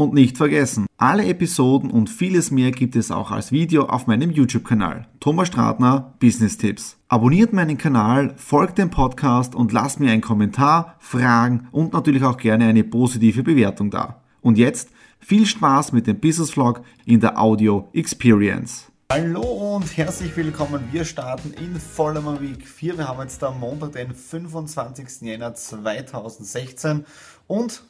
Und nicht vergessen, alle Episoden und vieles mehr gibt es auch als Video auf meinem YouTube-Kanal. Thomas Stratner, Business Tipps. Abonniert meinen Kanal, folgt dem Podcast und lasst mir einen Kommentar, Fragen und natürlich auch gerne eine positive Bewertung da. Und jetzt viel Spaß mit dem Business Vlog in der Audio Experience. Hallo und herzlich willkommen. Wir starten in Vollmer Week 4. Wir haben jetzt am Montag, den 25. Jänner 2016 und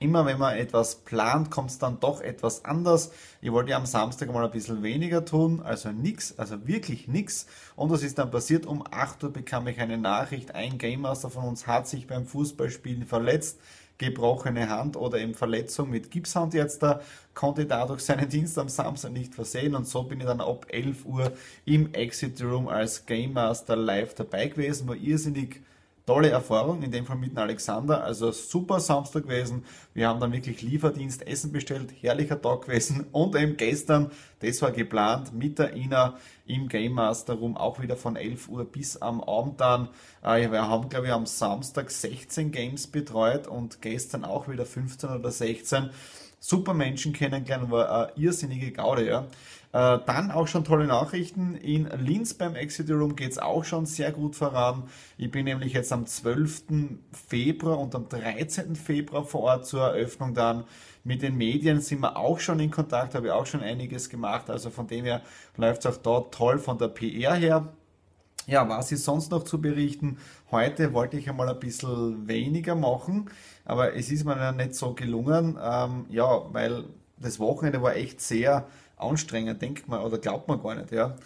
immer wenn man etwas plant, kommt es dann doch etwas anders. Ich wollte ja am Samstag mal ein bisschen weniger tun, also nix, also wirklich nix. Und was ist dann passiert? Um 8 Uhr bekam ich eine Nachricht, ein Game Master von uns hat sich beim Fußballspielen verletzt gebrochene Hand oder eben Verletzung mit Gipshand jetzt da, konnte dadurch seinen Dienst am Samstag nicht versehen und so bin ich dann ab 11 Uhr im Exit Room als Game Master live dabei gewesen, war irrsinnig tolle Erfahrung, in dem Fall mit Alexander. Also super Samstag gewesen. Wir haben dann wirklich Lieferdienst, Essen bestellt, herrlicher Tag gewesen. Und eben gestern, das war geplant, mit der Ina im Game Master Room, auch wieder von 11 Uhr bis am Abend dann. Äh, wir haben, glaube ich, am Samstag 16 Games betreut und gestern auch wieder 15 oder 16 super Menschen kennengelernt, war eine irrsinnige Gaude, ja. Äh, dann auch schon tolle Nachrichten. In Linz beim Exit Room geht es auch schon sehr gut voran. Ich bin nämlich jetzt am 12. Februar und am 13. Februar vor Ort zur Eröffnung dann. Mit den Medien sind wir auch schon in Kontakt, habe ich auch schon einiges gemacht. Also von dem her läuft es auch dort toll von der PR her. Ja, was ist sonst noch zu berichten? Heute wollte ich einmal ein bisschen weniger machen, aber es ist mir ja nicht so gelungen. Ähm, ja, weil das Wochenende war echt sehr anstrengend, denkt man oder glaubt man gar nicht, ja.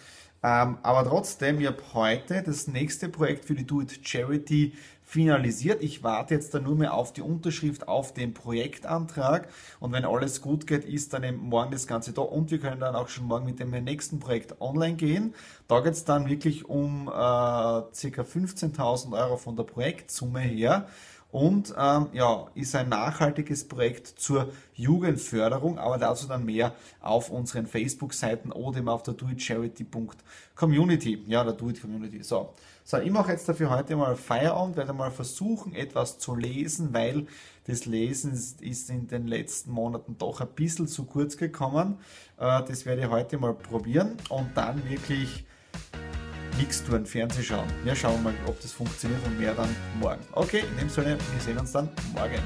Ähm, aber trotzdem, ich habe heute das nächste Projekt für die Do It Charity finalisiert. Ich warte jetzt dann nur mehr auf die Unterschrift auf den Projektantrag und wenn alles gut geht, ist dann eben morgen das Ganze da und wir können dann auch schon morgen mit dem nächsten Projekt online gehen. Da geht es dann wirklich um äh, ca. 15.000 Euro von der Projektsumme her und ähm, ja, ist ein nachhaltiges Projekt zur Jugendförderung, aber dazu dann mehr auf unseren Facebook-Seiten oder eben auf der doitcharity.community. Ja, der Do It Community. So. So, ich mache jetzt dafür heute mal Feierabend, werde mal versuchen, etwas zu lesen, weil das Lesen ist in den letzten Monaten doch ein bisschen zu kurz gekommen. Äh, das werde ich heute mal probieren und dann wirklich nichts tun, Fernsehen schauen. Wir schauen mal, ob das funktioniert und mehr dann morgen. Okay, in dem Sinne, wir sehen uns dann morgen.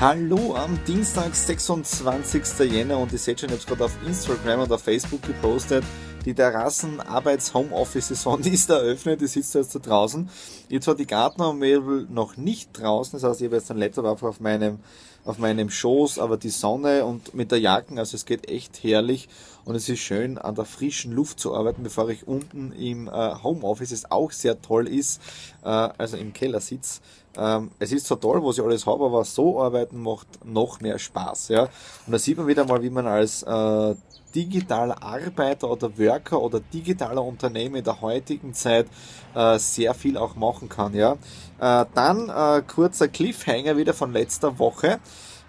Hallo am Dienstag, 26. Jänner und ihr seht schon, ich habe es gerade auf Instagram und auf Facebook gepostet. Die Terrassen Arbeits Homeoffice Saison die ist eröffnet, die sitzt jetzt da draußen. Jetzt war die Gartnermöbel noch nicht draußen, das heißt, ich habe jetzt einen Laptop auf meinem auf meinem Schoß, aber die Sonne und mit der Jacken, also es geht echt herrlich und es ist schön an der frischen Luft zu arbeiten, bevor ich unten im äh, Homeoffice es auch sehr toll ist, äh, also im Keller sitze. Ähm, es ist so toll, was ich alles habe, aber so arbeiten macht noch mehr Spaß. Ja? Und da sieht man wieder mal, wie man als äh, digitaler Arbeiter oder Worker oder digitaler Unternehmer in der heutigen Zeit äh, sehr viel auch machen kann. Ja? Äh, dann äh, kurzer Cliffhanger wieder von letzter Woche.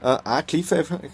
Äh, ein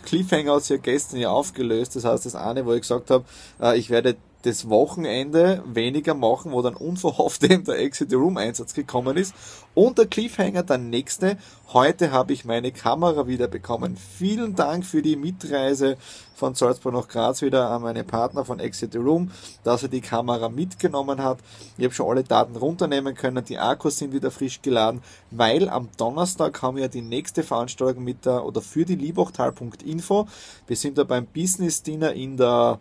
Cliffhanger hat sich ja gestern ja aufgelöst. Das heißt, das eine, wo ich gesagt habe, äh, ich werde das Wochenende weniger machen, wo dann unverhofft eben der Exit Room Einsatz gekommen ist. Und der Cliffhanger, der nächste. Heute habe ich meine Kamera wieder bekommen. Vielen Dank für die Mitreise von Salzburg nach Graz wieder an meine Partner von Exit Room, dass er die Kamera mitgenommen hat. Ich habe schon alle Daten runternehmen können. Die Akkus sind wieder frisch geladen, weil am Donnerstag haben wir die nächste Veranstaltung mit der oder für die Liebachtal.info. Wir sind da beim Business Dinner in der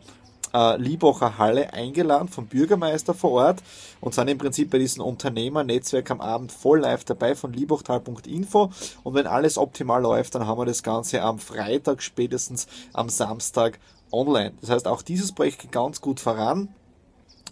äh, Liebacher Halle eingeladen vom Bürgermeister vor Ort und sind im Prinzip bei diesem Unternehmernetzwerk am Abend voll live dabei von liebachtal.info und wenn alles optimal läuft, dann haben wir das Ganze am Freitag, spätestens am Samstag online. Das heißt, auch dieses Projekt geht ganz gut voran.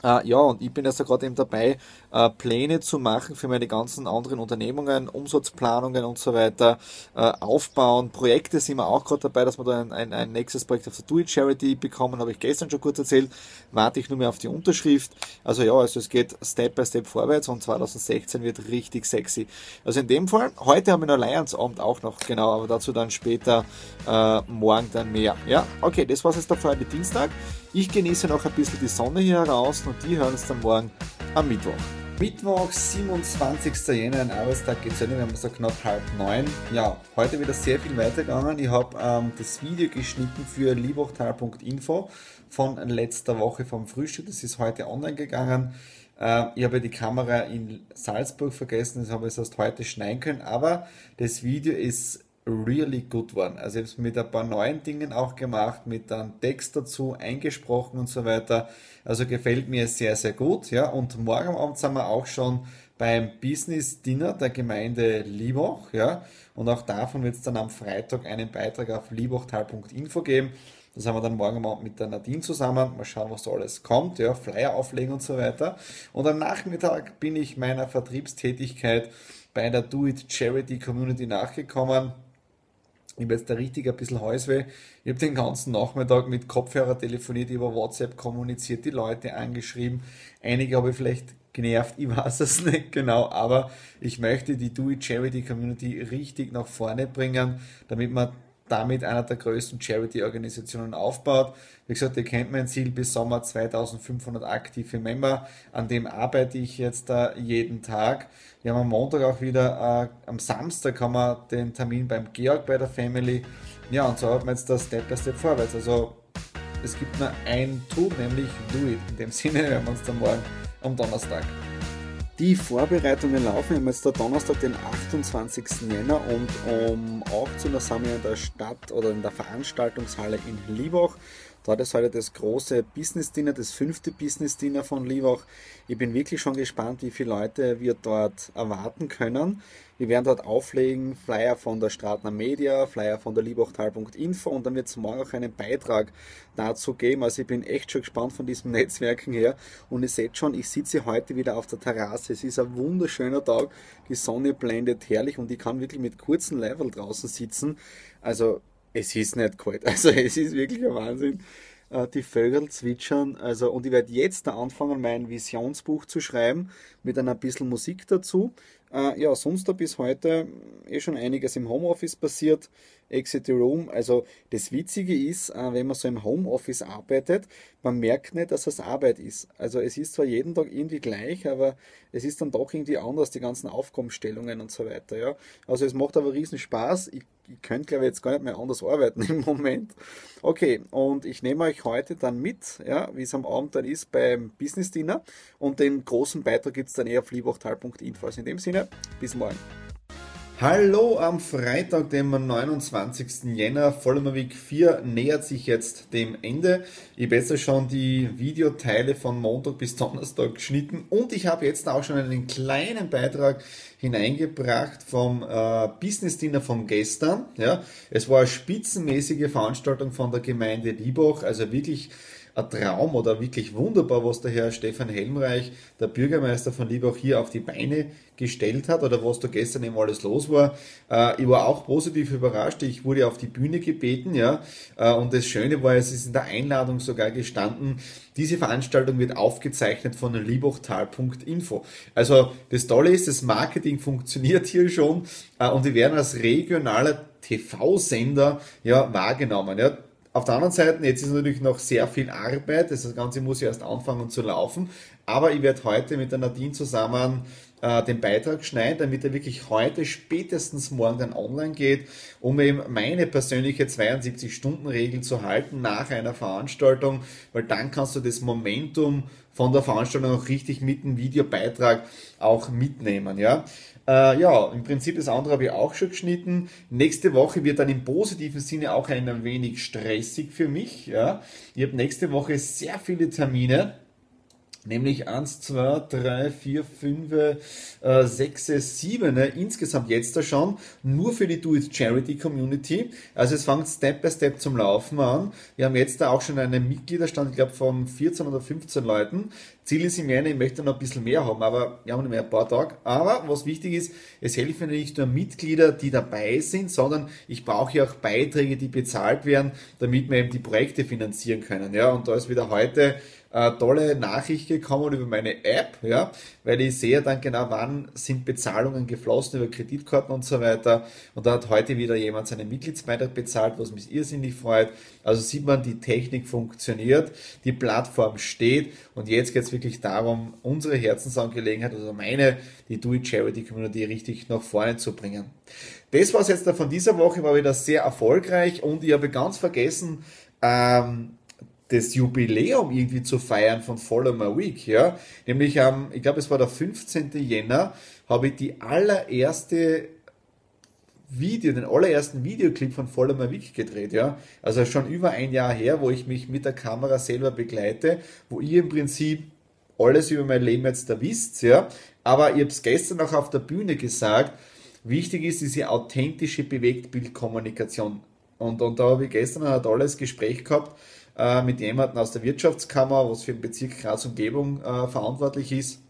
Uh, ja, und ich bin jetzt gerade eben dabei, uh, Pläne zu machen für meine ganzen anderen Unternehmungen, Umsatzplanungen und so weiter, uh, aufbauen. Projekte sind wir auch gerade dabei, dass wir da ein, ein, ein nächstes Projekt auf der Do It Charity bekommen, habe ich gestern schon kurz erzählt. Warte ich nur mehr auf die Unterschrift. Also ja, also es geht Step by Step vorwärts und 2016 wird richtig sexy. Also in dem Fall, heute haben wir einen Alliance-Abend auch noch, genau, aber dazu dann später, morgen dann mehr. Ja, okay, das war's jetzt der heute Dienstag. Ich genieße noch ein bisschen die Sonne hier heraus und die hören uns dann morgen am Mittwoch. Mittwoch, 27. Jänner, ein Arbeitstag geht zu Ende, wir haben so knapp halb neun. Ja, heute wieder sehr viel weitergegangen. Ich habe ähm, das Video geschnitten für liebhochtal.info von letzter Woche vom Frühstück. Das ist heute online gegangen. Äh, ich habe die Kamera in Salzburg vergessen, das habe ich erst heute schneiden können, aber das Video ist really good one. Also ich habe es mit ein paar neuen Dingen auch gemacht, mit einem Text dazu eingesprochen und so weiter. Also gefällt mir sehr, sehr gut. Ja, und morgen Abend sind wir auch schon beim Business Dinner der Gemeinde Liebach. Ja, und auch davon wird es dann am Freitag einen Beitrag auf liebachtal.info geben. Das haben wir dann morgen Abend mit der Nadine zusammen. Mal schauen, was da alles kommt. Ja, Flyer auflegen und so weiter. Und am Nachmittag bin ich meiner Vertriebstätigkeit bei der Do It Charity Community nachgekommen ich habe jetzt da richtig ein bisschen Häusweh. Ich habe den ganzen Nachmittag mit Kopfhörer telefoniert, über WhatsApp kommuniziert, die Leute angeschrieben. Einige habe ich vielleicht genervt, ich weiß es nicht genau, aber ich möchte die Do It Charity Community richtig nach vorne bringen, damit man damit einer der größten Charity-Organisationen aufbaut. Wie gesagt, ihr kennt mein Ziel bis Sommer 2500 aktive Member. An dem arbeite ich jetzt äh, jeden Tag. Wir haben am Montag auch wieder, äh, am Samstag haben wir den Termin beim Georg bei der Family. Ja, und so hat man jetzt das Step by Step vorwärts. Also es gibt nur ein Tool, nämlich Do It. In dem Sinne hören wir uns dann morgen am Donnerstag. Die Vorbereitungen laufen. Wir haben jetzt der Donnerstag, den 28. Jänner und um 18 Uhr sind wir in der Stadt oder in der Veranstaltungshalle in Liebach. Dort ist heute das große Business Dinner, das fünfte Business Dinner von Liebach. Ich bin wirklich schon gespannt, wie viele Leute wir dort erwarten können. Wir werden dort auflegen, Flyer von der Stratner Media, Flyer von der Liebachtal.info und dann wird es morgen auch einen Beitrag dazu geben. Also ich bin echt schon gespannt von diesem Netzwerken her und ihr seht schon, ich sitze heute wieder auf der Terrasse. Es ist ein wunderschöner Tag, die Sonne blendet herrlich und ich kann wirklich mit kurzem Level draußen sitzen. Also es ist nicht kalt. Also es ist wirklich ein Wahnsinn. Äh, die Vögel zwitschern. Also, und ich werde jetzt anfangen, mein Visionsbuch zu schreiben, mit ein bisschen Musik dazu. Äh, ja, sonst da bis heute eh schon einiges im Homeoffice passiert. Exit the Room. Also das Witzige ist, äh, wenn man so im Homeoffice arbeitet, man merkt nicht, dass es Arbeit ist. Also es ist zwar jeden Tag irgendwie gleich, aber es ist dann doch irgendwie anders, die ganzen Aufgabenstellungen und so weiter. Ja. Also es macht aber riesen Spaß. Ich, ich könnte, glaube ich, jetzt gar nicht mehr anders arbeiten im Moment. Okay, und ich nehme euch heute dann mit, ja, wie es am Abend dann ist beim Business Dinner. Und den großen Beitrag gibt es dann eher auf liebachtal.info. Also in dem Sinne, bis morgen. Hallo am Freitag, dem 29. Jänner. Vollmer Week 4 nähert sich jetzt dem Ende. Ich habe jetzt schon die Videoteile von Montag bis Donnerstag geschnitten und ich habe jetzt auch schon einen kleinen Beitrag hineingebracht vom äh, Business Dinner von gestern. Ja, es war eine spitzenmäßige Veranstaltung von der Gemeinde Liebach, also wirklich ein Traum oder wirklich wunderbar, was der Herr Stefan Helmreich, der Bürgermeister von Liebach, hier auf die Beine gestellt hat oder was da gestern eben alles los war. Äh, ich war auch positiv überrascht. Ich wurde auf die Bühne gebeten, ja. Äh, und das Schöne war, es ist in der Einladung sogar gestanden, diese Veranstaltung wird aufgezeichnet von liebachtal.info. Also das Tolle ist, das Marketing funktioniert hier schon äh, und wir werden als regionaler TV-Sender ja wahrgenommen. Ja. Auf der anderen Seite, jetzt ist natürlich noch sehr viel Arbeit, das Ganze muss ja erst anfangen zu laufen, aber ich werde heute mit der Nadine zusammen äh, den Beitrag schneiden, damit er wirklich heute spätestens morgen dann online geht, um eben meine persönliche 72-Stunden-Regel zu halten nach einer Veranstaltung, weil dann kannst du das Momentum von der Veranstaltung auch richtig mit dem Videobeitrag auch mitnehmen, ja. Äh, ja, im Prinzip das andere habe ich auch schon geschnitten. Nächste Woche wird dann im positiven Sinne auch ein wenig stressig für mich. Ja. Ich habe nächste Woche sehr viele Termine Nämlich 1, 2, 3, 4, 5, äh, 6, 7, ne? insgesamt jetzt da schon, nur für die Do It Charity Community. Also es fängt Step by Step zum Laufen an. Wir haben jetzt da auch schon einen Mitgliederstand, ich glaube von 14 oder 15 Leuten. Ziel ist im Januar, ich möchte noch ein bisschen mehr haben, aber wir haben nicht mehr ein paar Tage. Aber was wichtig ist, es helfen nicht nur Mitglieder, die dabei sind, sondern ich brauche ja auch Beiträge, die bezahlt werden, damit wir eben die Projekte finanzieren können. Ja, und da ist wieder heute äh, tolle Nachricht gekommen über meine App, ja, weil ich sehe dann genau, wann sind Bezahlungen geflossen über Kreditkarten und so weiter. Und da hat heute wieder jemand seinen Mitgliedsbeitrag bezahlt, was mich irrsinnig freut. Also sieht man, die Technik funktioniert, die Plattform steht und jetzt geht es wirklich darum, unsere Herzensangelegenheit, also meine, die Do It Charity Community richtig nach vorne zu bringen. Das war es jetzt von dieser Woche, war wieder sehr erfolgreich und ich habe ganz vergessen, ähm, das Jubiläum irgendwie zu feiern von Follow My Week, ja. Nämlich am, ich glaube, es war der 15. Jänner, habe ich die allererste Video, den allerersten Videoclip von Follow My Week gedreht, ja. Also schon über ein Jahr her, wo ich mich mit der Kamera selber begleite, wo ihr im Prinzip alles über mein Leben jetzt da wisst, ja. Aber ich habe es gestern auch auf der Bühne gesagt, wichtig ist diese authentische Bewegtbildkommunikation. Und, und da habe ich gestern ein tolles Gespräch gehabt äh, mit jemandem aus der Wirtschaftskammer, was für den Bezirk Graz Umgebung äh, verantwortlich ist.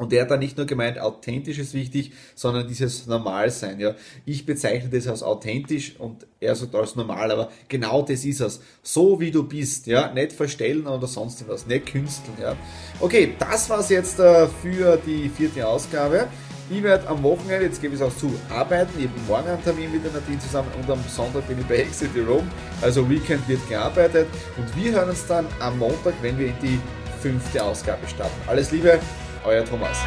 Und der hat da nicht nur gemeint, authentisch ist wichtig, sondern dieses Normalsein. Ja. Ich bezeichne das als authentisch und er sagt als normal, aber genau das ist es. So wie du bist, ja, nicht verstellen oder sonst was, nicht künsteln. Ja. Okay, das war's jetzt äh, für die vierte Ausgabe. Ich werde am Wochenende, jetzt gebe ich es auch zu, arbeiten. Ich habe morgen einen Termin mit der Nadine zusammen und am Sonntag bin ich bei Exit Rome. Also Weekend wird gearbeitet und wir hören uns dann am Montag, wenn wir in die fünfte Ausgabe starten. Alles Liebe, euer Thomas.